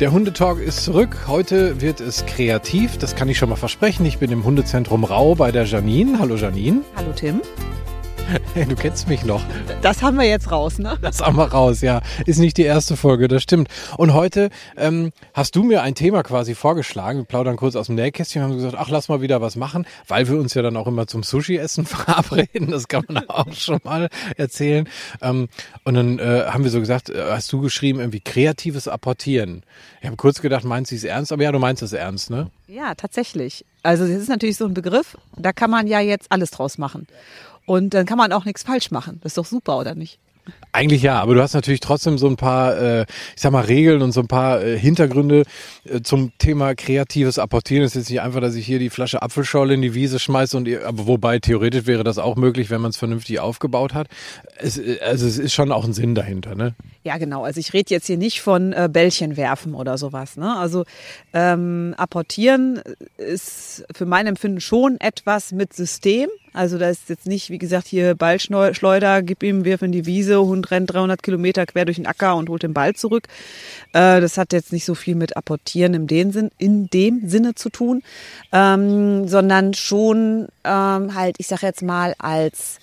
Der Hundetalk ist zurück. Heute wird es kreativ. Das kann ich schon mal versprechen. Ich bin im Hundezentrum Rau bei der Janine. Hallo Janine. Hallo Tim. Du kennst mich noch. Das haben wir jetzt raus, ne? Das haben wir raus, ja. Ist nicht die erste Folge, das stimmt. Und heute ähm, hast du mir ein Thema quasi vorgeschlagen. Wir plaudern kurz aus dem Nähkästchen und haben gesagt, ach, lass mal wieder was machen, weil wir uns ja dann auch immer zum Sushi-Essen verabreden. Das kann man auch schon mal erzählen. Ähm, und dann äh, haben wir so gesagt, äh, hast du geschrieben, irgendwie kreatives Apportieren. Ich habe kurz gedacht, meinst du es ernst? Aber ja, du meinst es ernst, ne? Ja, tatsächlich. Also das ist natürlich so ein Begriff, da kann man ja jetzt alles draus machen. Und dann kann man auch nichts falsch machen. Das ist doch super, oder nicht? Eigentlich ja, aber du hast natürlich trotzdem so ein paar, äh, ich sag mal, Regeln und so ein paar äh, Hintergründe äh, zum Thema kreatives Apportieren. Es ist jetzt nicht einfach, dass ich hier die Flasche Apfelschorle in die Wiese schmeiße und aber wobei theoretisch wäre das auch möglich, wenn man es vernünftig aufgebaut hat. Es, äh, also es ist schon auch ein Sinn dahinter, ne? Ja, genau. Also ich rede jetzt hier nicht von äh, Bällchen werfen oder sowas. Ne? Also ähm, apportieren ist für mein Empfinden schon etwas mit System. Also da ist jetzt nicht, wie gesagt, hier Ballschleuder, gib ihm, wirf in die Wiese, Hund rennt 300 Kilometer quer durch den Acker und holt den Ball zurück. Äh, das hat jetzt nicht so viel mit Apportieren in dem, Sinn, in dem Sinne zu tun, ähm, sondern schon ähm, halt, ich sag jetzt mal, als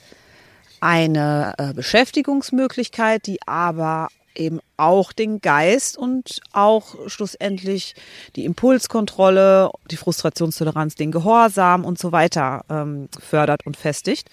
eine äh, Beschäftigungsmöglichkeit, die aber eben auch den Geist und auch schlussendlich die Impulskontrolle, die Frustrationstoleranz, den Gehorsam und so weiter ähm, fördert und festigt.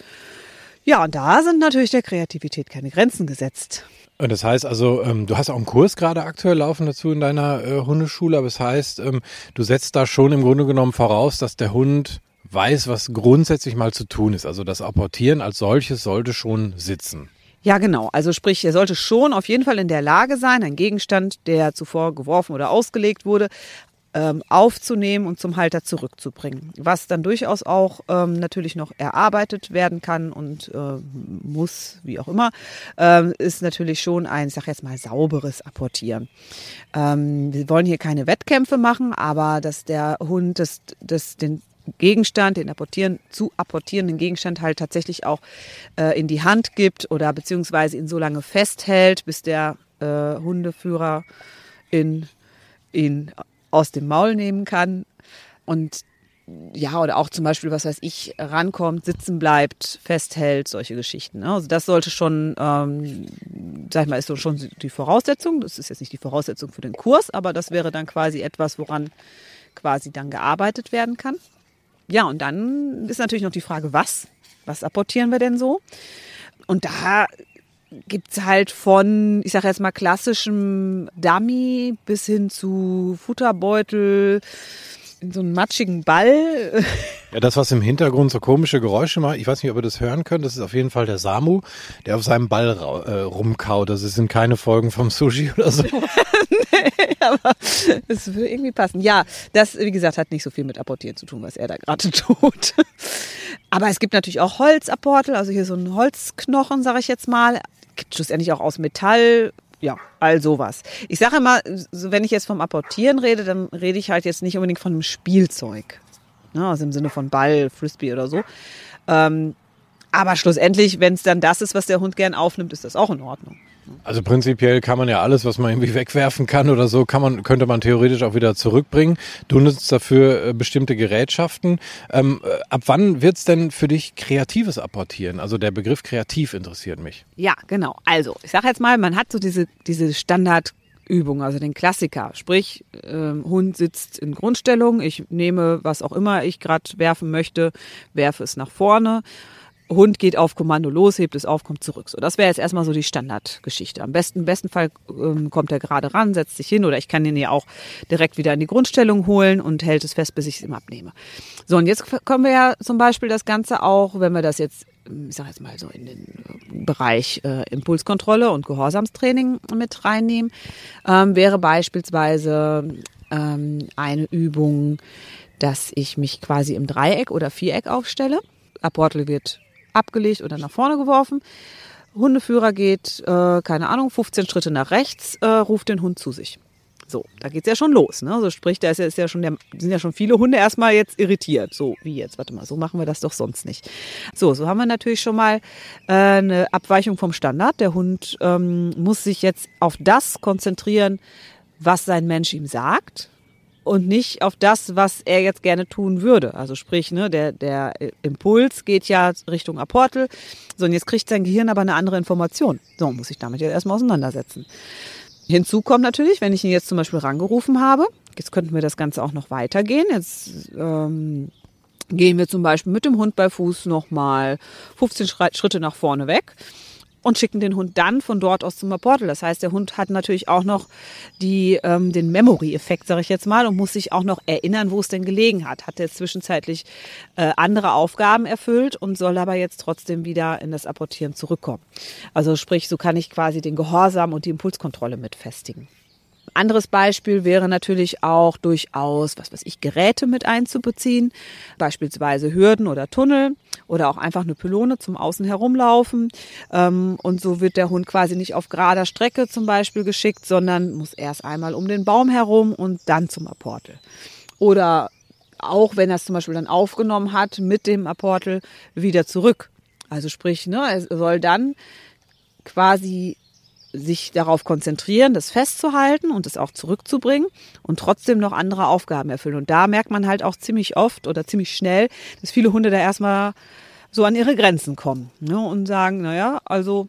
Ja, und da sind natürlich der Kreativität keine Grenzen gesetzt. Und das heißt also, ähm, du hast auch einen Kurs gerade aktuell laufen dazu in deiner äh, Hundeschule, aber das heißt, ähm, du setzt da schon im Grunde genommen voraus, dass der Hund weiß, was grundsätzlich mal zu tun ist. Also das Apportieren als solches sollte schon sitzen. Ja, genau. Also sprich, er sollte schon auf jeden Fall in der Lage sein, einen Gegenstand, der zuvor geworfen oder ausgelegt wurde, ähm, aufzunehmen und zum Halter zurückzubringen. Was dann durchaus auch ähm, natürlich noch erarbeitet werden kann und äh, muss, wie auch immer, ähm, ist natürlich schon ein, ich sag jetzt mal, sauberes Apportieren. Ähm, wir wollen hier keine Wettkämpfe machen, aber dass der Hund das, das, den Gegenstand, den apportieren, zu apportierenden Gegenstand halt tatsächlich auch äh, in die Hand gibt oder beziehungsweise ihn so lange festhält, bis der äh, Hundeführer in, ihn aus dem Maul nehmen kann. Und ja, oder auch zum Beispiel, was weiß ich, rankommt, sitzen bleibt, festhält, solche Geschichten. Ne? Also das sollte schon, ähm, sag ich mal, ist so schon die Voraussetzung. Das ist jetzt nicht die Voraussetzung für den Kurs, aber das wäre dann quasi etwas, woran quasi dann gearbeitet werden kann. Ja, und dann ist natürlich noch die Frage, was? Was apportieren wir denn so? Und da gibt es halt von, ich sage jetzt mal, klassischem Dummy bis hin zu Futterbeutel, in so einen matschigen Ball. Ja, das, was im Hintergrund so komische Geräusche macht, ich weiß nicht, ob ihr das hören könnt, das ist auf jeden Fall der Samu, der auf seinem Ball äh, rumkaut. Das sind keine Folgen vom Sushi oder so. aber es würde irgendwie passen. Ja, das, wie gesagt, hat nicht so viel mit Apportieren zu tun, was er da gerade tut. Aber es gibt natürlich auch Holzapportel, also hier so ein Holzknochen, sage ich jetzt mal. Gibt schlussendlich auch aus Metall, ja, all sowas. Ich sage immer, wenn ich jetzt vom Apportieren rede, dann rede ich halt jetzt nicht unbedingt von einem Spielzeug. Ne, also im Sinne von Ball, Frisbee oder so. Ähm, aber schlussendlich, wenn es dann das ist, was der Hund gern aufnimmt, ist das auch in Ordnung. Also prinzipiell kann man ja alles, was man irgendwie wegwerfen kann oder so, kann man, könnte man theoretisch auch wieder zurückbringen. Du nutzt dafür äh, bestimmte Gerätschaften. Ähm, äh, ab wann wird es denn für dich kreatives Apportieren? Also der Begriff kreativ interessiert mich. Ja, genau. Also ich sage jetzt mal, man hat so diese, diese Standard Übung, also den Klassiker. Sprich, ähm, Hund sitzt in Grundstellung, ich nehme was auch immer ich gerade werfen möchte, werfe es nach vorne Hund geht auf Kommando los, hebt es auf, kommt zurück. So, das wäre jetzt erstmal so die Standardgeschichte. Am besten, im besten Fall ähm, kommt er gerade ran, setzt sich hin oder ich kann ihn ja auch direkt wieder in die Grundstellung holen und hält es fest, bis ich es ihm abnehme. So, und jetzt können wir ja zum Beispiel das Ganze auch, wenn wir das jetzt, ich sage jetzt mal so in den äh, Bereich äh, Impulskontrolle und Gehorsamstraining mit reinnehmen, ähm, wäre beispielsweise ähm, eine Übung, dass ich mich quasi im Dreieck oder Viereck aufstelle. Apportel wird abgelegt oder nach vorne geworfen. Hundeführer geht, äh, keine Ahnung, 15 Schritte nach rechts, äh, ruft den Hund zu sich. So, da geht's ja schon los. Ne? Also sprich, da ist ja, ist ja schon der, sind ja schon viele Hunde erstmal jetzt irritiert. So, wie jetzt? Warte mal, so machen wir das doch sonst nicht. So, so haben wir natürlich schon mal äh, eine Abweichung vom Standard. Der Hund ähm, muss sich jetzt auf das konzentrieren, was sein Mensch ihm sagt und nicht auf das, was er jetzt gerne tun würde. Also sprich, ne, der, der Impuls geht ja Richtung Aportel. So, und jetzt kriegt sein Gehirn aber eine andere Information. So, muss ich damit jetzt erstmal auseinandersetzen. Hinzu kommt natürlich, wenn ich ihn jetzt zum Beispiel rangerufen habe, jetzt könnten wir das Ganze auch noch weitergehen. Jetzt ähm, gehen wir zum Beispiel mit dem Hund bei Fuß nochmal 15 Schritte nach vorne weg und schicken den Hund dann von dort aus zum Portal. Das heißt, der Hund hat natürlich auch noch die, ähm, den Memory-Effekt, sage ich jetzt mal, und muss sich auch noch erinnern, wo es denn gelegen hat. Hat er zwischenzeitlich äh, andere Aufgaben erfüllt und soll aber jetzt trotzdem wieder in das Apportieren zurückkommen. Also sprich, so kann ich quasi den Gehorsam und die Impulskontrolle mit festigen. Anderes Beispiel wäre natürlich auch durchaus, was weiß ich, Geräte mit einzubeziehen, beispielsweise Hürden oder Tunnel oder auch einfach eine Pylone zum Außen herumlaufen. Ähm, und so wird der Hund quasi nicht auf gerader Strecke zum Beispiel geschickt, sondern muss erst einmal um den Baum herum und dann zum Apportel. Oder auch wenn er es zum Beispiel dann aufgenommen hat mit dem Apportel wieder zurück. Also sprich, ne, er soll dann quasi sich darauf konzentrieren, das festzuhalten und es auch zurückzubringen und trotzdem noch andere Aufgaben erfüllen. Und da merkt man halt auch ziemlich oft oder ziemlich schnell, dass viele Hunde da erstmal so an ihre Grenzen kommen ne, und sagen, naja, also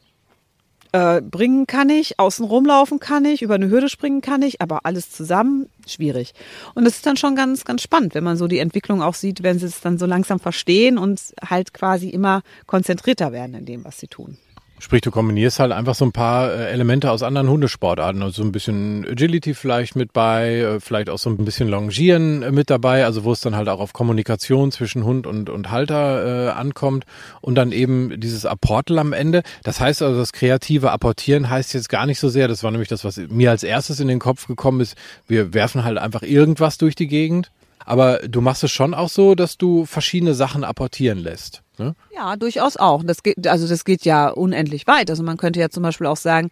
äh, bringen kann ich, außen rumlaufen kann ich, über eine Hürde springen kann ich, aber alles zusammen schwierig. Und das ist dann schon ganz, ganz spannend, wenn man so die Entwicklung auch sieht, wenn sie es dann so langsam verstehen und halt quasi immer konzentrierter werden in dem, was sie tun. Sprich, du kombinierst halt einfach so ein paar äh, Elemente aus anderen Hundesportarten. Also so ein bisschen Agility vielleicht mit bei, äh, vielleicht auch so ein bisschen Longieren äh, mit dabei, also wo es dann halt auch auf Kommunikation zwischen Hund und, und Halter äh, ankommt. Und dann eben dieses Apportel am Ende. Das heißt also, das kreative Apportieren heißt jetzt gar nicht so sehr, das war nämlich das, was mir als erstes in den Kopf gekommen ist, wir werfen halt einfach irgendwas durch die Gegend. Aber du machst es schon auch so, dass du verschiedene Sachen apportieren lässt. Ne? Ja, durchaus auch. Das geht, also das geht ja unendlich weit. Also man könnte ja zum Beispiel auch sagen,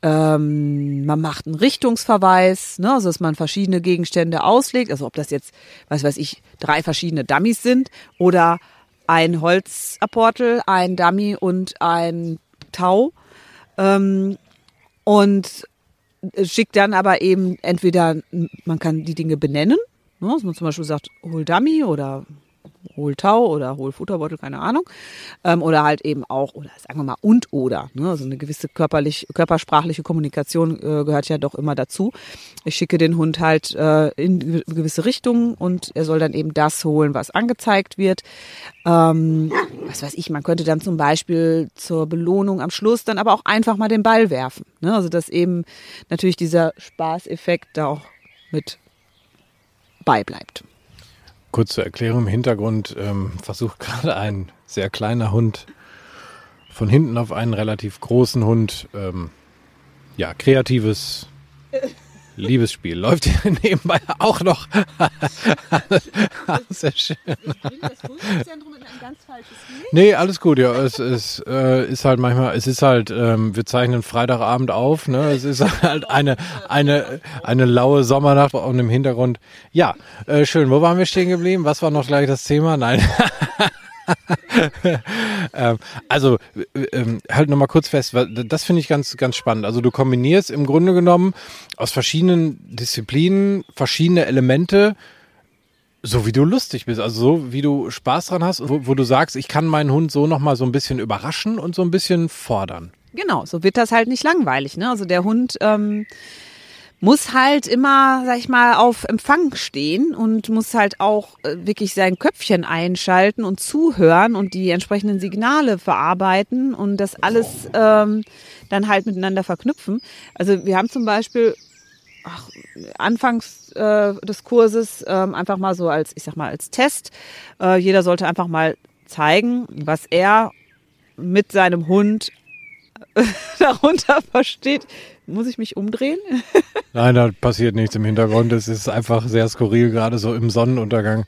ähm, man macht einen Richtungsverweis, ne, also dass man verschiedene Gegenstände auslegt. Also ob das jetzt, was weiß ich, drei verschiedene Dummies sind oder ein Holzapportel, ein Dummy und ein Tau. Ähm, und schickt dann aber eben entweder, man kann die Dinge benennen, ne, dass man zum Beispiel sagt, hol Dummy oder Hohltau oder Hohlfutterbeutel, keine Ahnung. Ähm, oder halt eben auch, oder sagen wir mal, und oder. Ne? Also eine gewisse körperlich, körpersprachliche Kommunikation äh, gehört ja doch immer dazu. Ich schicke den Hund halt äh, in gewisse Richtungen und er soll dann eben das holen, was angezeigt wird. Ähm, was weiß ich, man könnte dann zum Beispiel zur Belohnung am Schluss dann aber auch einfach mal den Ball werfen. Ne? Also dass eben natürlich dieser Spaßeffekt da auch mit beibleibt. Kurz zur Erklärung im Hintergrund ähm, versucht gerade ein sehr kleiner Hund von hinten auf einen relativ großen Hund ähm, ja kreatives Liebesspiel läuft hier nebenbei auch noch. Sehr schön. Nee, alles gut, ja. Es, es äh, ist halt manchmal, es ist halt, ähm, wir zeichnen Freitagabend auf, ne? Es ist halt eine, eine, eine laue Sommernacht und im Hintergrund. Ja, äh, schön. Wo waren wir stehen geblieben? Was war noch gleich das Thema? Nein. ähm, also ähm, halt nochmal kurz fest, das finde ich ganz, ganz spannend. Also du kombinierst im Grunde genommen aus verschiedenen Disziplinen verschiedene Elemente, so wie du lustig bist, also so wie du Spaß dran hast, wo, wo du sagst, ich kann meinen Hund so nochmal so ein bisschen überraschen und so ein bisschen fordern. Genau, so wird das halt nicht langweilig. Ne? Also der Hund ähm, muss halt immer, sag ich mal, auf Empfang stehen und muss halt auch äh, wirklich sein Köpfchen einschalten und zuhören und die entsprechenden Signale verarbeiten und das alles ähm, dann halt miteinander verknüpfen. Also wir haben zum Beispiel ach, anfangs äh, des Kurses ähm, einfach mal so als, ich sag mal, als Test. Äh, jeder sollte einfach mal zeigen, was er mit seinem Hund darunter versteht. Muss ich mich umdrehen? Nein, da passiert nichts im Hintergrund. Es ist einfach sehr skurril, gerade so im Sonnenuntergang.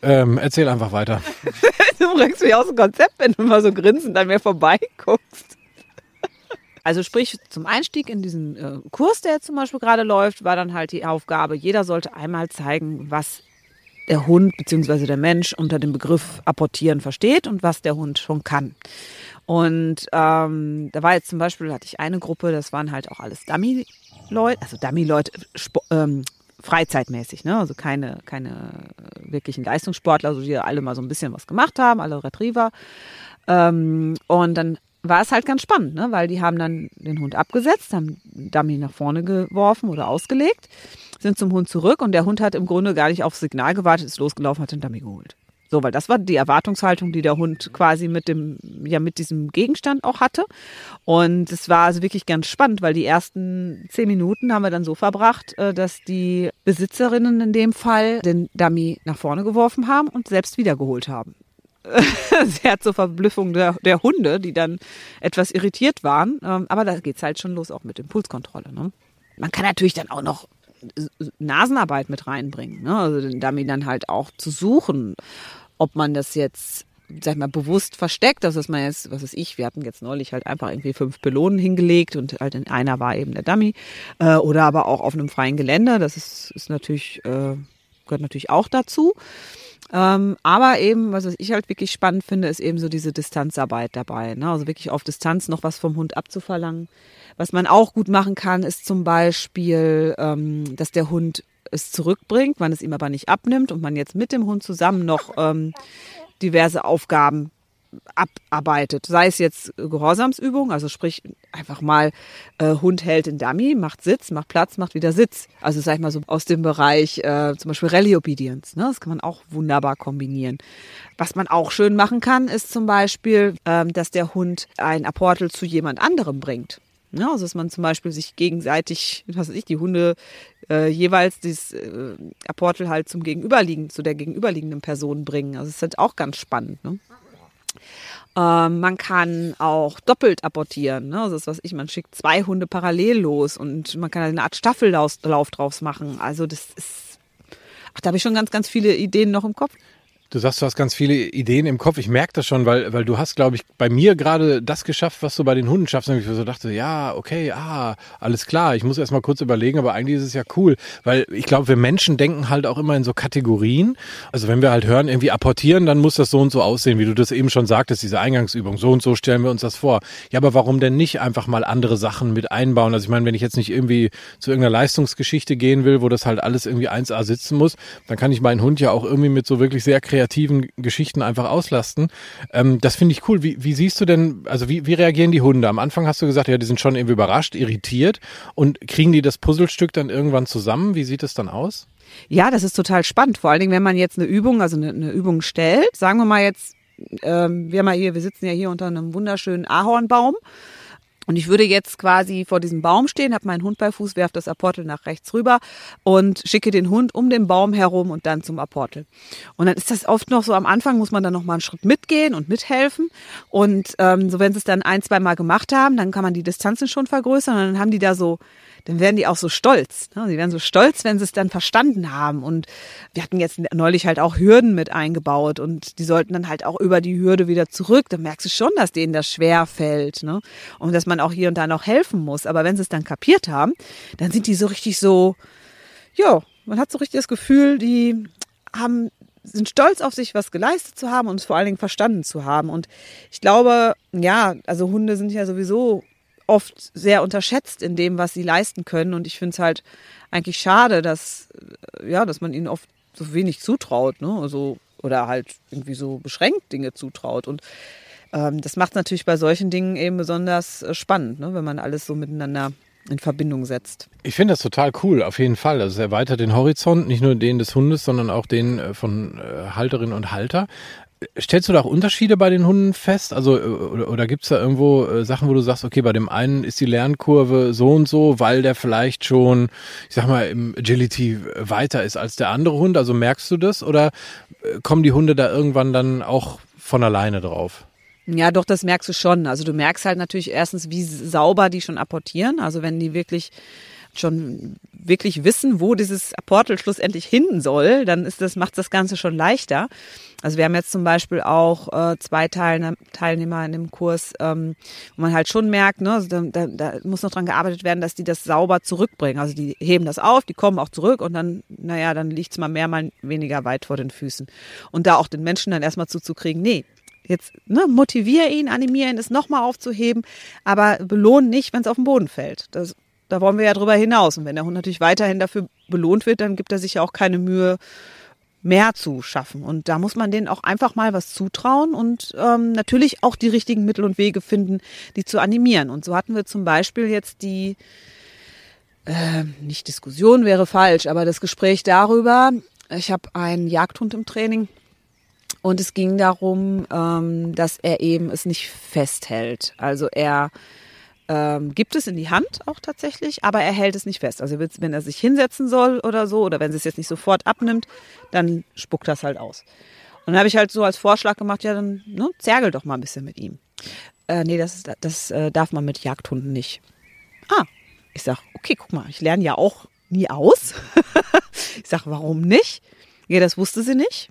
Ähm, erzähl einfach weiter. du bringst mich aus dem Konzept, wenn du mal so grinsend an mir vorbeiguckst. Also sprich, zum Einstieg in diesen äh, Kurs, der jetzt zum Beispiel gerade läuft, war dann halt die Aufgabe, jeder sollte einmal zeigen, was der Hund bzw. der Mensch unter dem Begriff apportieren versteht und was der Hund schon kann. Und ähm, da war jetzt zum Beispiel, hatte ich eine Gruppe, das waren halt auch alles Dummy, Dummy-Leute, also Dummy-Leute, ähm, freizeitmäßig, ne? Also keine, keine wirklichen Leistungssportler, also die alle mal so ein bisschen was gemacht haben, alle Retriever. Ähm, und dann war es halt ganz spannend, ne? weil die haben dann den Hund abgesetzt, haben Dummy nach vorne geworfen oder ausgelegt, sind zum Hund zurück und der Hund hat im Grunde gar nicht aufs Signal gewartet, ist losgelaufen, hat den Dummy geholt. So, weil das war die Erwartungshaltung, die der Hund quasi mit dem, ja, mit diesem Gegenstand auch hatte. Und es war also wirklich ganz spannend, weil die ersten zehn Minuten haben wir dann so verbracht, äh, dass die Besitzerinnen in dem Fall den Dummy nach vorne geworfen haben und selbst wiedergeholt haben. Sehr zur Verblüffung der, der, Hunde, die dann etwas irritiert waren. Ähm, aber da geht's halt schon los, auch mit Impulskontrolle. Ne? Man kann natürlich dann auch noch Nasenarbeit mit reinbringen. Ne? Also den Dummy dann halt auch zu suchen, ob man das jetzt sag ich mal, bewusst versteckt, also dass man jetzt, was ist ich, wir hatten jetzt neulich halt einfach irgendwie fünf Pylonen hingelegt und halt in einer war eben der Dummy, äh, oder aber auch auf einem freien Gelände, das ist, ist natürlich, äh, gehört natürlich auch dazu. Ähm, aber eben, was ich halt wirklich spannend finde, ist eben so diese Distanzarbeit dabei. Ne? Also wirklich auf Distanz noch was vom Hund abzuverlangen. Was man auch gut machen kann, ist zum Beispiel, ähm, dass der Hund es zurückbringt, man es ihm aber nicht abnimmt und man jetzt mit dem Hund zusammen noch ähm, diverse Aufgaben abarbeitet. Sei es jetzt Gehorsamsübung, also sprich einfach mal äh, Hund hält den Dummy, macht Sitz, macht Platz, macht wieder Sitz. Also sag ich mal so aus dem Bereich äh, zum Beispiel Rally Obedience. Ne? Das kann man auch wunderbar kombinieren. Was man auch schön machen kann, ist zum Beispiel, ähm, dass der Hund ein Apportel zu jemand anderem bringt. Ja, also dass man zum Beispiel sich gegenseitig, was weiß ich, die Hunde äh, jeweils dieses äh, Apportel halt zum Gegenüberliegen, zu der gegenüberliegenden Person bringen. Also es ist halt auch ganz spannend. Ne? Ähm, man kann auch doppelt apportieren. Ne? Also das was ich, man schickt zwei Hunde parallel los und man kann eine Art Staffellauf draus machen. Also das ist, ach, da habe ich schon ganz, ganz viele Ideen noch im Kopf. Du sagst, du hast ganz viele Ideen im Kopf. Ich merke das schon, weil, weil du hast, glaube ich, bei mir gerade das geschafft, was du bei den Hunden schaffst. Und ich so dachte, ja, okay, ah, alles klar. Ich muss erst mal kurz überlegen, aber eigentlich ist es ja cool. Weil ich glaube, wir Menschen denken halt auch immer in so Kategorien. Also wenn wir halt hören, irgendwie apportieren, dann muss das so und so aussehen, wie du das eben schon sagtest, diese Eingangsübung. So und so stellen wir uns das vor. Ja, aber warum denn nicht einfach mal andere Sachen mit einbauen? Also ich meine, wenn ich jetzt nicht irgendwie zu irgendeiner Leistungsgeschichte gehen will, wo das halt alles irgendwie 1A sitzen muss, dann kann ich meinen Hund ja auch irgendwie mit so wirklich sehr kreativen Geschichten einfach auslasten. Ähm, das finde ich cool. Wie, wie siehst du denn, also wie, wie reagieren die Hunde? Am Anfang hast du gesagt, ja, die sind schon irgendwie überrascht, irritiert und kriegen die das Puzzlestück dann irgendwann zusammen? Wie sieht es dann aus? Ja, das ist total spannend. Vor allen Dingen, wenn man jetzt eine Übung, also eine, eine Übung stellt, sagen wir mal jetzt, ähm, wir mal hier, wir sitzen ja hier unter einem wunderschönen Ahornbaum und ich würde jetzt quasi vor diesem Baum stehen, habe meinen Hund bei Fuß, werfe das Apportel nach rechts rüber und schicke den Hund um den Baum herum und dann zum Apportel. Und dann ist das oft noch so, am Anfang muss man dann noch mal einen Schritt mitgehen und mithelfen. Und ähm, so wenn sie es dann ein, zwei Mal gemacht haben, dann kann man die Distanzen schon vergrößern und dann haben die da so dann werden die auch so stolz. Ne? Sie werden so stolz, wenn sie es dann verstanden haben. Und wir hatten jetzt neulich halt auch Hürden mit eingebaut und die sollten dann halt auch über die Hürde wieder zurück. Da merkst du schon, dass denen das schwer fällt. Ne? Und dass man auch hier und da noch helfen muss. Aber wenn sie es dann kapiert haben, dann sind die so richtig so, ja, man hat so richtig das Gefühl, die haben sind stolz auf sich, was geleistet zu haben und es vor allen Dingen verstanden zu haben. Und ich glaube, ja, also Hunde sind ja sowieso oft sehr unterschätzt in dem, was sie leisten können. Und ich finde es halt eigentlich schade, dass, äh, ja, dass man ihnen oft so wenig zutraut, ne? Also, oder halt irgendwie so beschränkt Dinge zutraut. Und ähm, das macht natürlich bei solchen Dingen eben besonders äh, spannend, ne? wenn man alles so miteinander in Verbindung setzt. Ich finde das total cool, auf jeden Fall. Also es erweitert den Horizont, nicht nur den des Hundes, sondern auch den äh, von Halterin und Halter. Stellst du da auch Unterschiede bei den Hunden fest? Also, äh, oder, oder gibt es da irgendwo äh, Sachen, wo du sagst, okay, bei dem einen ist die Lernkurve so und so, weil der vielleicht schon, ich sag mal, im Agility weiter ist als der andere Hund? Also merkst du das oder äh, kommen die Hunde da irgendwann dann auch von alleine drauf? Ja, doch, das merkst du schon. Also du merkst halt natürlich erstens, wie sauber die schon apportieren. Also wenn die wirklich schon wirklich wissen, wo dieses Portal schlussendlich hin soll, dann ist das, macht das Ganze schon leichter. Also wir haben jetzt zum Beispiel auch äh, zwei Teilnehmer in dem Kurs, ähm, wo man halt schon merkt, ne, also da, da, da muss noch dran gearbeitet werden, dass die das sauber zurückbringen. Also die heben das auf, die kommen auch zurück und dann, naja, dann liegt's mal mehr, mal weniger weit vor den Füßen. Und da auch den Menschen dann erstmal zuzukriegen, nee, jetzt ne, motiviere ihn, animiere ihn, es nochmal aufzuheben, aber belohnen nicht, wenn es auf den Boden fällt. Das da wollen wir ja drüber hinaus. Und wenn der Hund natürlich weiterhin dafür belohnt wird, dann gibt er sich ja auch keine Mühe, mehr zu schaffen. Und da muss man denen auch einfach mal was zutrauen und ähm, natürlich auch die richtigen Mittel und Wege finden, die zu animieren. Und so hatten wir zum Beispiel jetzt die, äh, nicht Diskussion wäre falsch, aber das Gespräch darüber, ich habe einen Jagdhund im Training und es ging darum, ähm, dass er eben es nicht festhält. Also er ähm, gibt es in die Hand auch tatsächlich, aber er hält es nicht fest. Also wenn er sich hinsetzen soll oder so, oder wenn sie es jetzt nicht sofort abnimmt, dann spuckt das halt aus. Und dann habe ich halt so als Vorschlag gemacht, ja, dann ne, zergel doch mal ein bisschen mit ihm. Äh, nee, das, das äh, darf man mit Jagdhunden nicht. Ah, ich sag, okay, guck mal, ich lerne ja auch nie aus. ich sag, warum nicht? Ja, das wusste sie nicht.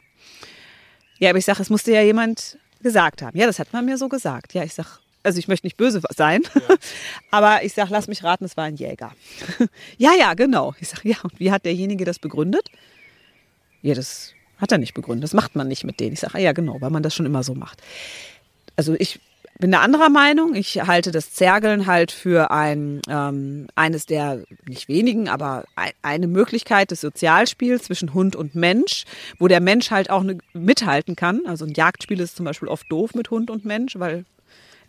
Ja, aber ich sag, es musste ja jemand gesagt haben. Ja, das hat man mir so gesagt. Ja, ich sag, also ich möchte nicht böse sein, ja. aber ich sage, lass mich raten, es war ein Jäger. ja, ja, genau. Ich sage, ja, und wie hat derjenige das begründet? Ja, das hat er nicht begründet. Das macht man nicht mit denen. Ich sage, ah, ja, genau, weil man das schon immer so macht. Also ich bin der anderer Meinung. Ich halte das Zergeln halt für ein ähm, eines der nicht wenigen, aber eine Möglichkeit des Sozialspiels zwischen Hund und Mensch, wo der Mensch halt auch ne, mithalten kann. Also ein Jagdspiel ist zum Beispiel oft doof mit Hund und Mensch, weil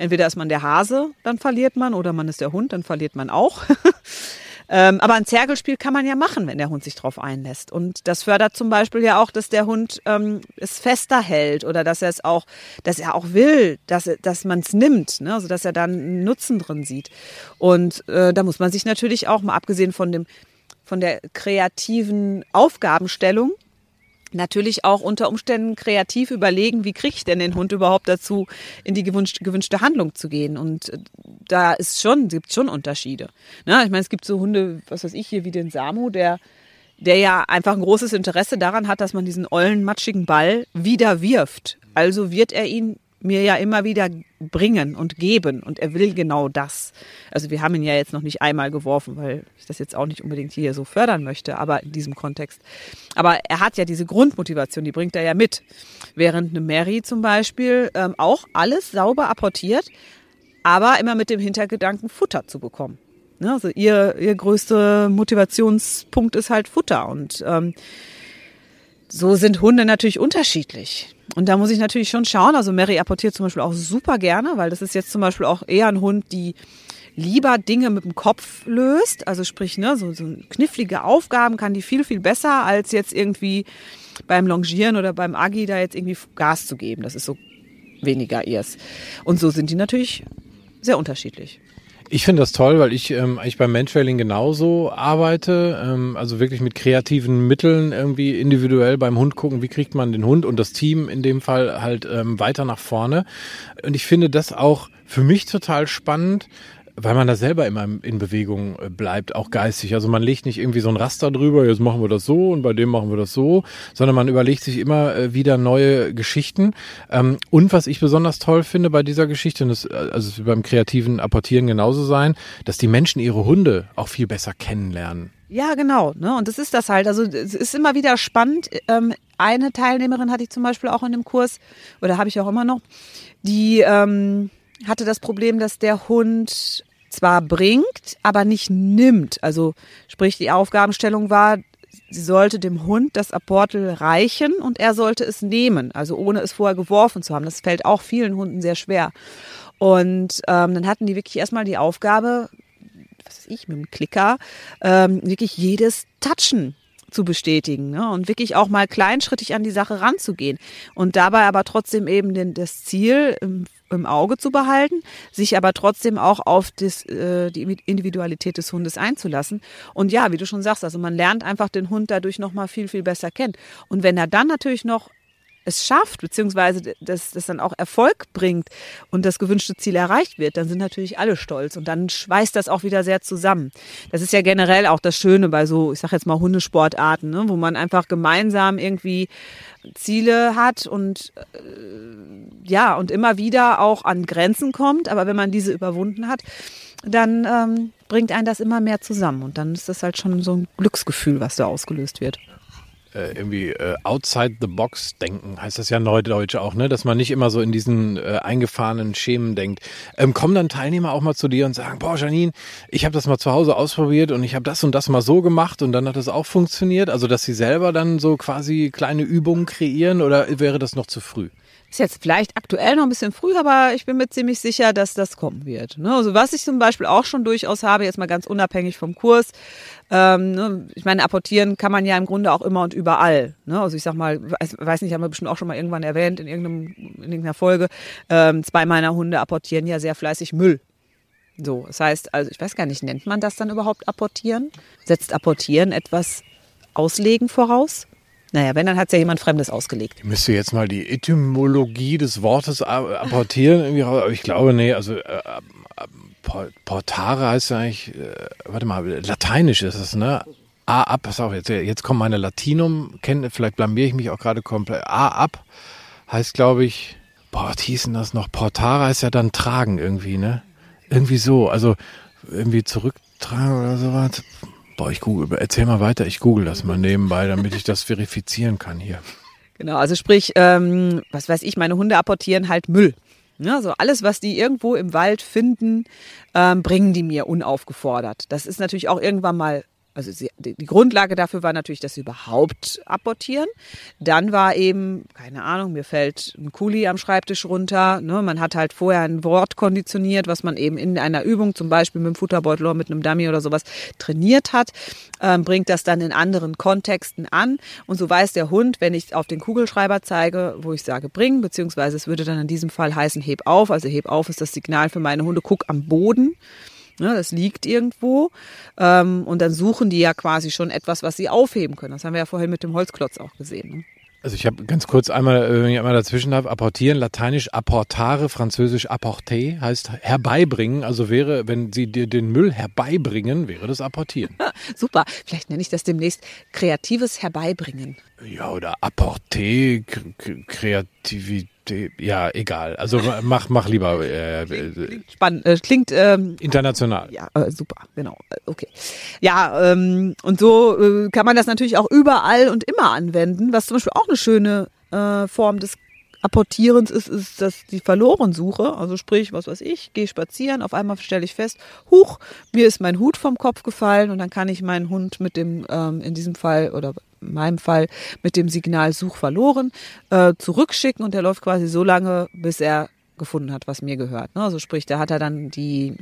Entweder ist man der Hase, dann verliert man, oder man ist der Hund, dann verliert man auch. ähm, aber ein Zergelspiel kann man ja machen, wenn der Hund sich drauf einlässt. Und das fördert zum Beispiel ja auch, dass der Hund ähm, es fester hält oder dass er es auch, dass er auch will, dass, dass man es nimmt, ne? also dass er dann einen Nutzen drin sieht. Und äh, da muss man sich natürlich auch mal abgesehen von dem von der kreativen Aufgabenstellung natürlich auch unter Umständen kreativ überlegen, wie kriege ich denn den Hund überhaupt dazu, in die gewünschte, gewünschte Handlung zu gehen. Und äh, da ist schon, gibt schon Unterschiede. Ne? Ich meine, es gibt so Hunde, was weiß ich hier, wie den Samu, der der ja einfach ein großes Interesse daran hat, dass man diesen ollen, matschigen Ball wieder wirft. Also wird er ihn mir ja immer wieder bringen und geben und er will genau das. Also wir haben ihn ja jetzt noch nicht einmal geworfen, weil ich das jetzt auch nicht unbedingt hier so fördern möchte, aber in diesem Kontext. Aber er hat ja diese Grundmotivation, die bringt er ja mit. Während eine Mary zum Beispiel ähm, auch alles sauber apportiert, aber immer mit dem Hintergedanken Futter zu bekommen. Ne? Also ihr, ihr größter Motivationspunkt ist halt Futter und ähm, so sind Hunde natürlich unterschiedlich. Und da muss ich natürlich schon schauen. Also Mary apportiert zum Beispiel auch super gerne, weil das ist jetzt zum Beispiel auch eher ein Hund, die lieber Dinge mit dem Kopf löst. Also sprich, ne, so, so knifflige Aufgaben kann die viel, viel besser, als jetzt irgendwie beim Longieren oder beim Agi da jetzt irgendwie Gas zu geben. Das ist so weniger ihrs. Und so sind die natürlich sehr unterschiedlich. Ich finde das toll, weil ich ähm, eigentlich beim Mantrailing genauso arbeite. Ähm, also wirklich mit kreativen Mitteln irgendwie individuell beim Hund gucken, wie kriegt man den Hund und das Team in dem Fall halt ähm, weiter nach vorne. Und ich finde das auch für mich total spannend, weil man da selber immer in Bewegung äh, bleibt, auch geistig. Also man legt nicht irgendwie so ein Raster drüber, jetzt machen wir das so und bei dem machen wir das so, sondern man überlegt sich immer äh, wieder neue Geschichten. Ähm, und was ich besonders toll finde bei dieser Geschichte, und das, äh, also es beim kreativen Apportieren genauso sein, dass die Menschen ihre Hunde auch viel besser kennenlernen. Ja, genau. Ne? Und das ist das halt. Also es ist immer wieder spannend. Ähm, eine Teilnehmerin hatte ich zum Beispiel auch in dem Kurs, oder habe ich auch immer noch, die ähm, hatte das Problem, dass der Hund zwar bringt, aber nicht nimmt. Also sprich, die Aufgabenstellung war, sie sollte dem Hund das Apportel reichen und er sollte es nehmen, also ohne es vorher geworfen zu haben. Das fällt auch vielen Hunden sehr schwer. Und ähm, dann hatten die wirklich erstmal die Aufgabe, was weiß ich, mit dem Klicker, ähm, wirklich jedes Touchen zu bestätigen ne? und wirklich auch mal kleinschrittig an die Sache ranzugehen und dabei aber trotzdem eben den, das Ziel im, im Auge zu behalten, sich aber trotzdem auch auf das, äh, die Individualität des Hundes einzulassen. Und ja, wie du schon sagst, also man lernt einfach den Hund dadurch noch mal viel, viel besser kennen. Und wenn er dann natürlich noch es schafft, beziehungsweise das, das dann auch Erfolg bringt und das gewünschte Ziel erreicht wird, dann sind natürlich alle stolz und dann schweißt das auch wieder sehr zusammen. Das ist ja generell auch das Schöne bei so, ich sag jetzt mal Hundesportarten, ne, wo man einfach gemeinsam irgendwie Ziele hat und äh, ja, und immer wieder auch an Grenzen kommt, aber wenn man diese überwunden hat, dann ähm, bringt einen das immer mehr zusammen und dann ist das halt schon so ein Glücksgefühl, was da ausgelöst wird. Äh, irgendwie äh, outside the box denken, heißt das ja neudeutsch auch, ne? Dass man nicht immer so in diesen äh, eingefahrenen Schemen denkt. Ähm, kommen dann Teilnehmer auch mal zu dir und sagen, boah, Janine, ich habe das mal zu Hause ausprobiert und ich habe das und das mal so gemacht und dann hat das auch funktioniert. Also dass sie selber dann so quasi kleine Übungen kreieren oder wäre das noch zu früh? Ist jetzt vielleicht aktuell noch ein bisschen früh, aber ich bin mir ziemlich sicher, dass das kommen wird. Ne? Also was ich zum Beispiel auch schon durchaus habe, jetzt mal ganz unabhängig vom Kurs, ähm, ne? ich meine, apportieren kann man ja im Grunde auch immer und überall. Ne? Also ich sag mal, weiß, weiß nicht, haben wir bestimmt auch schon mal irgendwann erwähnt in, irgendeinem, in irgendeiner Folge, ähm, zwei meiner Hunde apportieren ja sehr fleißig Müll. So, das heißt, also ich weiß gar nicht, nennt man das dann überhaupt apportieren? Setzt apportieren etwas Auslegen voraus? Naja, wenn, dann hat es ja jemand Fremdes ausgelegt. Ich müsste jetzt mal die Etymologie des Wortes apportieren. Aber ich glaube, nee, also äh, äh, Portare heißt ja eigentlich, äh, warte mal, lateinisch ist es, ne? A ab, pass auf, jetzt, jetzt kommt meine Latinum, kennt, vielleicht blamier ich mich auch gerade komplett. A ab heißt, glaube ich, boah, was hieß denn das noch? Portare heißt ja dann tragen irgendwie, ne? Irgendwie so, also irgendwie zurücktragen oder sowas. Boah, ich google, erzähl mal weiter, ich google das mal nebenbei, damit ich das verifizieren kann hier. Genau, also sprich, ähm, was weiß ich, meine Hunde apportieren halt Müll. Ja, also alles, was die irgendwo im Wald finden, ähm, bringen die mir unaufgefordert. Das ist natürlich auch irgendwann mal also sie, die Grundlage dafür war natürlich, dass sie überhaupt apportieren. Dann war eben, keine Ahnung, mir fällt ein Kuli am Schreibtisch runter. Ne? Man hat halt vorher ein Wort konditioniert, was man eben in einer Übung, zum Beispiel mit einem Futterbeutel oder mit einem Dummy oder sowas, trainiert hat, ähm, bringt das dann in anderen Kontexten an. Und so weiß der Hund, wenn ich auf den Kugelschreiber zeige, wo ich sage, bring, beziehungsweise es würde dann in diesem Fall heißen, heb auf. Also heb auf ist das Signal für meine Hunde, guck am Boden. Ne, das liegt irgendwo. Ähm, und dann suchen die ja quasi schon etwas, was sie aufheben können. Das haben wir ja vorhin mit dem Holzklotz auch gesehen. Ne? Also ich habe ganz kurz einmal, äh, wenn ich einmal dazwischen habe, apportieren, lateinisch apportare, französisch apporter, heißt herbeibringen. Also wäre, wenn Sie dir den Müll herbeibringen, wäre das apportieren. Super, vielleicht nenne ich das demnächst kreatives Herbeibringen. Ja, oder apporter, Kreativität ja, egal. Also mach, mach lieber. Äh, klingt spannend. Äh, klingt ähm, international. Ja, äh, super, genau. Äh, okay. Ja, ähm, und so äh, kann man das natürlich auch überall und immer anwenden, was zum Beispiel auch eine schöne äh, Form des Apportierens ist, ist das die Verlorensuche. Also sprich, was weiß ich, gehe spazieren, auf einmal stelle ich fest, huch, mir ist mein Hut vom Kopf gefallen und dann kann ich meinen Hund mit dem, ähm, in diesem Fall oder meinem Fall mit dem Signal Such verloren äh, zurückschicken und der läuft quasi so lange, bis er gefunden hat, was mir gehört. Ne? Also sprich, da hat er dann die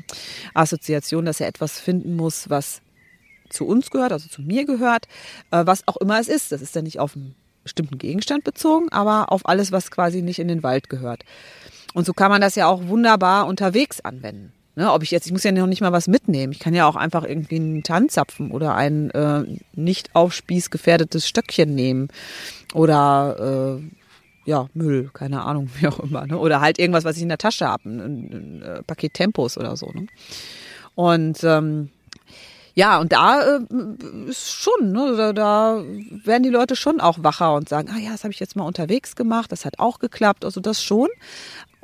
Assoziation, dass er etwas finden muss, was zu uns gehört, also zu mir gehört, äh, was auch immer es ist. Das ist ja nicht auf einen bestimmten Gegenstand bezogen, aber auf alles, was quasi nicht in den Wald gehört. Und so kann man das ja auch wunderbar unterwegs anwenden. Ne, ob ich jetzt, ich muss ja noch nicht mal was mitnehmen. Ich kann ja auch einfach irgendwie einen Tanzapfen oder ein äh, nicht auf Spieß gefährdetes Stöckchen nehmen. Oder äh, ja, Müll, keine Ahnung, wie auch immer. Ne? Oder halt irgendwas, was ich in der Tasche habe, ein, ein, ein äh, Paket Tempos oder so. Ne? Und ähm, ja, und da äh, ist schon, ne, da, da werden die Leute schon auch wacher und sagen, ah ja, das habe ich jetzt mal unterwegs gemacht, das hat auch geklappt, also das schon.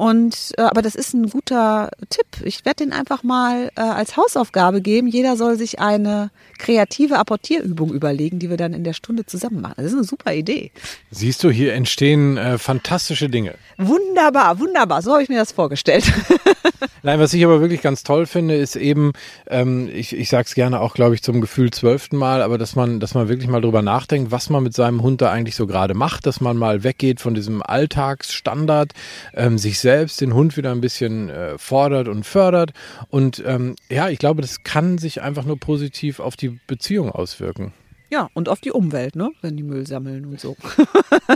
Und äh, aber das ist ein guter Tipp. Ich werde den einfach mal äh, als Hausaufgabe geben. Jeder soll sich eine kreative Apportierübung überlegen, die wir dann in der Stunde zusammen machen. Das ist eine super Idee. Siehst du, hier entstehen äh, fantastische Dinge. Wunderbar, wunderbar. So habe ich mir das vorgestellt. Nein, was ich aber wirklich ganz toll finde, ist eben, ähm, ich, ich sage es gerne auch, glaube ich, zum Gefühl zwölften Mal, aber dass man, dass man wirklich mal drüber nachdenkt, was man mit seinem Hund da eigentlich so gerade macht, dass man mal weggeht von diesem Alltagsstandard, ähm, sich selbst, den Hund wieder ein bisschen äh, fordert und fördert. Und ähm, ja, ich glaube, das kann sich einfach nur positiv auf die Beziehung auswirken. Ja, und auf die Umwelt, ne? wenn die Müll sammeln und so.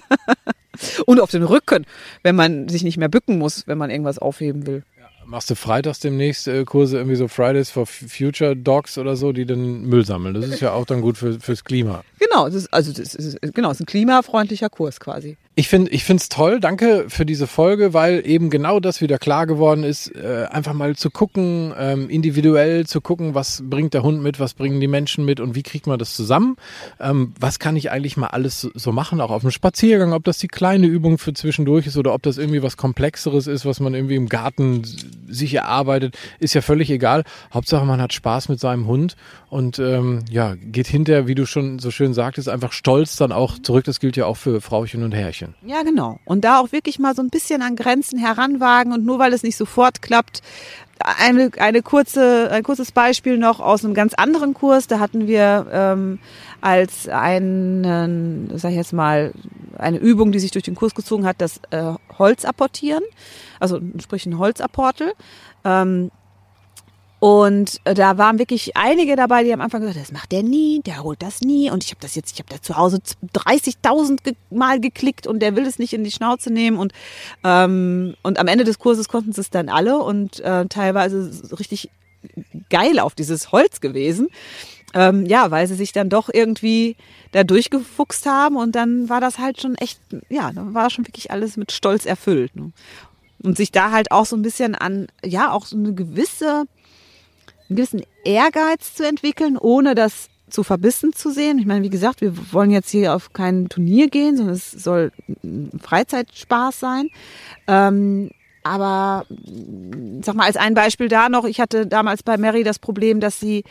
und auf den Rücken, wenn man sich nicht mehr bücken muss, wenn man irgendwas aufheben will. Machst du freitags demnächst äh, Kurse, irgendwie so Fridays for Future Dogs oder so, die dann Müll sammeln? Das ist ja auch dann gut für, fürs Klima. Genau, das ist, also das ist, genau, ist ein klimafreundlicher Kurs quasi. Ich finde ich finde es toll, danke für diese Folge, weil eben genau das wieder klar geworden ist, äh, einfach mal zu gucken, ähm, individuell zu gucken, was bringt der Hund mit, was bringen die Menschen mit und wie kriegt man das zusammen? Ähm, was kann ich eigentlich mal alles so, machen, auch auf dem Spaziergang, ob das die kleine Übung für zwischendurch ist oder ob das irgendwie was Komplexeres ist, was man irgendwie im Garten sich erarbeitet, ist ja völlig egal. Hauptsache man hat Spaß mit seinem Hund und ähm, ja, geht hinterher, wie du schon so schön sagtest, einfach stolz dann auch zurück. Das gilt ja auch für Frauchen und Herrchen. Ja, genau. Und da auch wirklich mal so ein bisschen an Grenzen heranwagen und nur weil es nicht sofort klappt, eine, eine kurze, ein kurzes Beispiel noch aus einem ganz anderen Kurs. Da hatten wir ähm, als einen, sag ich jetzt mal, eine Übung, die sich durch den Kurs gezogen hat, das äh, Holz apportieren, also sprich ein Holzapportel. Ähm, und äh, da waren wirklich einige dabei, die am Anfang gesagt, das macht der nie, der holt das nie. Und ich habe das jetzt, ich habe da zu Hause 30.000 ge Mal geklickt und der will es nicht in die Schnauze nehmen. Und, ähm, und am Ende des Kurses konnten sie es dann alle und äh, teilweise richtig geil auf dieses Holz gewesen. Ähm, ja, weil sie sich dann doch irgendwie da durchgefuchst haben und dann war das halt schon echt, ja, dann war schon wirklich alles mit Stolz erfüllt. Ne? Und sich da halt auch so ein bisschen an, ja, auch so eine gewisse einen gewissen Ehrgeiz zu entwickeln, ohne das zu verbissen zu sehen. Ich meine, wie gesagt, wir wollen jetzt hier auf kein Turnier gehen, sondern es soll Freizeitspaß sein. Ähm, aber sag mal als ein Beispiel da noch, ich hatte damals bei Mary das Problem, dass sie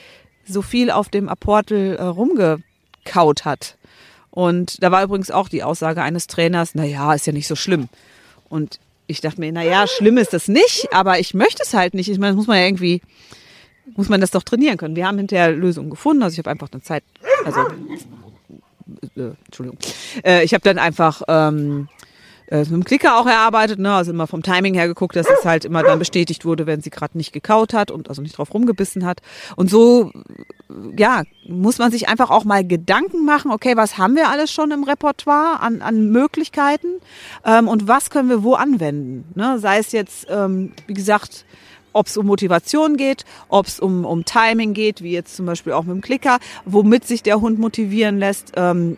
so viel auf dem Apportel äh, rumgekaut hat. Und da war übrigens auch die Aussage eines Trainers, na ja, ist ja nicht so schlimm. Und ich dachte mir, na ja, schlimm ist das nicht, aber ich möchte es halt nicht. Ich meine, das muss man ja irgendwie muss man das doch trainieren können. Wir haben hinterher Lösungen gefunden. Also ich habe einfach eine Zeit, also äh, Entschuldigung, äh, ich habe dann einfach ähm, äh, mit dem Klicker auch erarbeitet, ne? also immer vom Timing her geguckt, dass es halt immer dann bestätigt wurde, wenn sie gerade nicht gekaut hat und also nicht drauf rumgebissen hat. Und so, ja, muss man sich einfach auch mal Gedanken machen, okay, was haben wir alles schon im Repertoire an, an Möglichkeiten ähm, und was können wir wo anwenden? Ne? Sei es jetzt, ähm, wie gesagt, ob es um Motivation geht, ob es um, um Timing geht, wie jetzt zum Beispiel auch mit dem Klicker, womit sich der Hund motivieren lässt, ähm,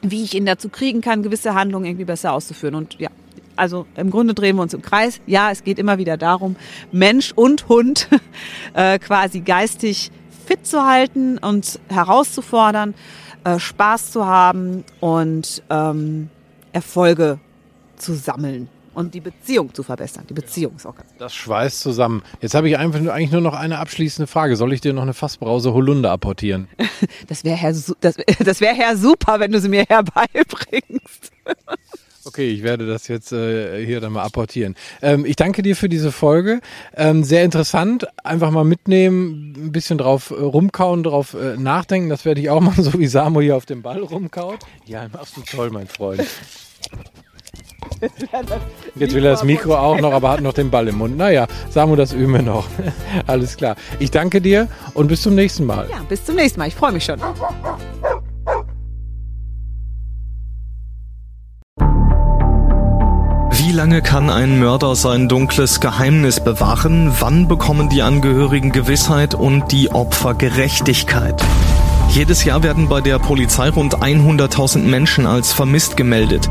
wie ich ihn dazu kriegen kann, gewisse Handlungen irgendwie besser auszuführen. Und ja, also im Grunde drehen wir uns im Kreis. Ja, es geht immer wieder darum, Mensch und Hund äh, quasi geistig fit zu halten und herauszufordern, äh, Spaß zu haben und ähm, Erfolge zu sammeln und die Beziehung zu verbessern. Die Beziehung ist auch ganz Das schweißt zusammen. Jetzt habe ich einfach nur, eigentlich nur noch eine abschließende Frage. Soll ich dir noch eine Fassbrause Holunder apportieren? Das wäre Herr, das, das wär Herr super, wenn du sie mir herbeibringst. Okay, ich werde das jetzt äh, hier dann mal apportieren. Ähm, ich danke dir für diese Folge. Ähm, sehr interessant. Einfach mal mitnehmen, ein bisschen drauf äh, rumkauen, drauf äh, nachdenken. Das werde ich auch mal so wie Samu hier auf dem Ball rumkaut. Ja, machst du toll, mein Freund. Jetzt will er das Mikro auch noch, aber hat noch den Ball im Mund. Naja, Samu, das üben wir noch. Alles klar. Ich danke dir und bis zum nächsten Mal. Ja, bis zum nächsten Mal. Ich freue mich schon. Wie lange kann ein Mörder sein dunkles Geheimnis bewahren? Wann bekommen die Angehörigen Gewissheit und die Opfer Gerechtigkeit? Jedes Jahr werden bei der Polizei rund 100.000 Menschen als vermisst gemeldet.